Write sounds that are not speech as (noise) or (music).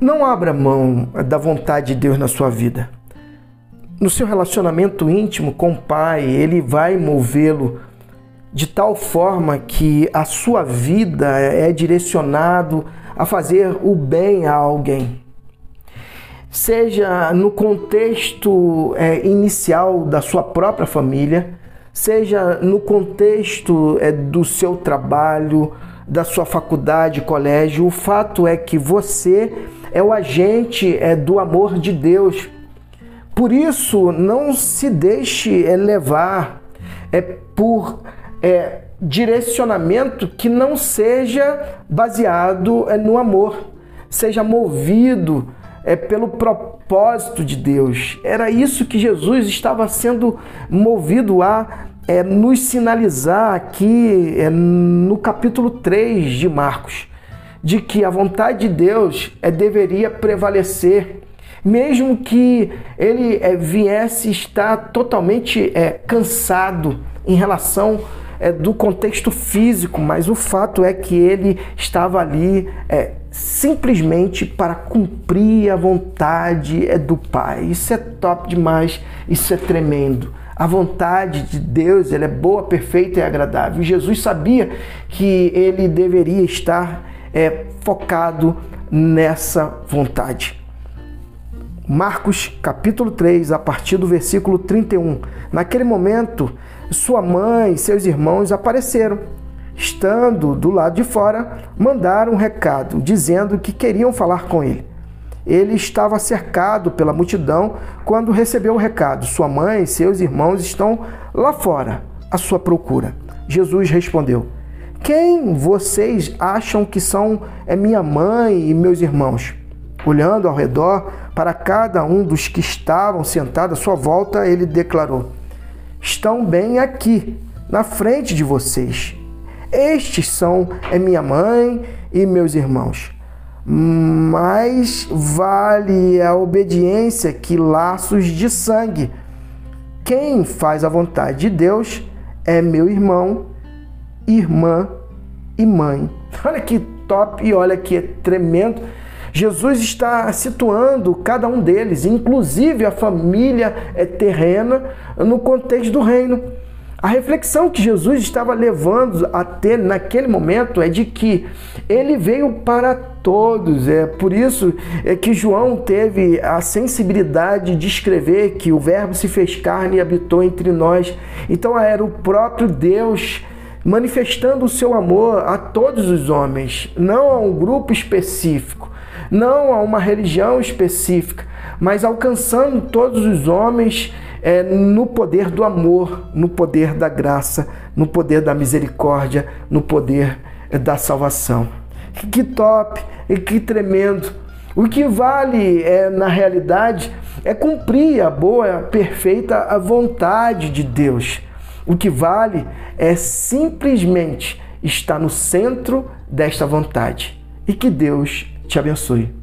Não abra mão da vontade de Deus na sua vida. No seu relacionamento íntimo com o Pai, Ele vai movê-lo de tal forma que a sua vida é direcionado a fazer o bem a alguém. Seja no contexto é, inicial da sua própria família, seja no contexto é, do seu trabalho, da sua faculdade, colégio, o fato é que você é o agente é, do amor de Deus. Por isso, não se deixe é, levar é, por é, direcionamento que não seja baseado é, no amor, seja movido é, pelo propósito de Deus. Era isso que Jesus estava sendo movido a é, nos sinalizar aqui é, no capítulo 3 de Marcos, de que a vontade de Deus é, deveria prevalecer, mesmo que ele é, viesse estar totalmente é, cansado em relação é, do contexto físico, mas o fato é que ele estava ali é, simplesmente para cumprir a vontade é, do Pai. Isso é top demais, isso é tremendo. A vontade de Deus ela é boa, perfeita e agradável. Jesus sabia que ele deveria estar é, focado nessa vontade. Marcos capítulo 3, a partir do versículo 31. Naquele momento, sua mãe e seus irmãos apareceram. Estando do lado de fora, mandaram um recado dizendo que queriam falar com ele. Ele estava cercado pela multidão quando recebeu o recado. Sua mãe e seus irmãos estão lá fora à sua procura. Jesus respondeu: Quem vocês acham que são é minha mãe e meus irmãos? Olhando ao redor para cada um dos que estavam sentados à sua volta, ele declarou: estão bem aqui, na frente de vocês. Estes são é minha mãe e meus irmãos. Mais vale a obediência que laços de sangue. Quem faz a vontade de Deus é meu irmão, irmã e mãe. (laughs) Olha que top e olha que tremendo Jesus está situando cada um deles, inclusive a família é terrena, no contexto do reino. A reflexão que Jesus estava levando a ter naquele momento é de que ele veio para todos. É por isso é que João teve a sensibilidade de escrever que o Verbo se fez carne e habitou entre nós. Então era o próprio Deus manifestando o seu amor a todos os homens, não a um grupo específico não a uma religião específica, mas alcançando todos os homens é, no poder do amor, no poder da graça, no poder da misericórdia, no poder é, da salvação. Que top e que tremendo! O que vale é, na realidade é cumprir a boa, perfeita a vontade de Deus. O que vale é simplesmente estar no centro desta vontade. E que Deus te abençoe.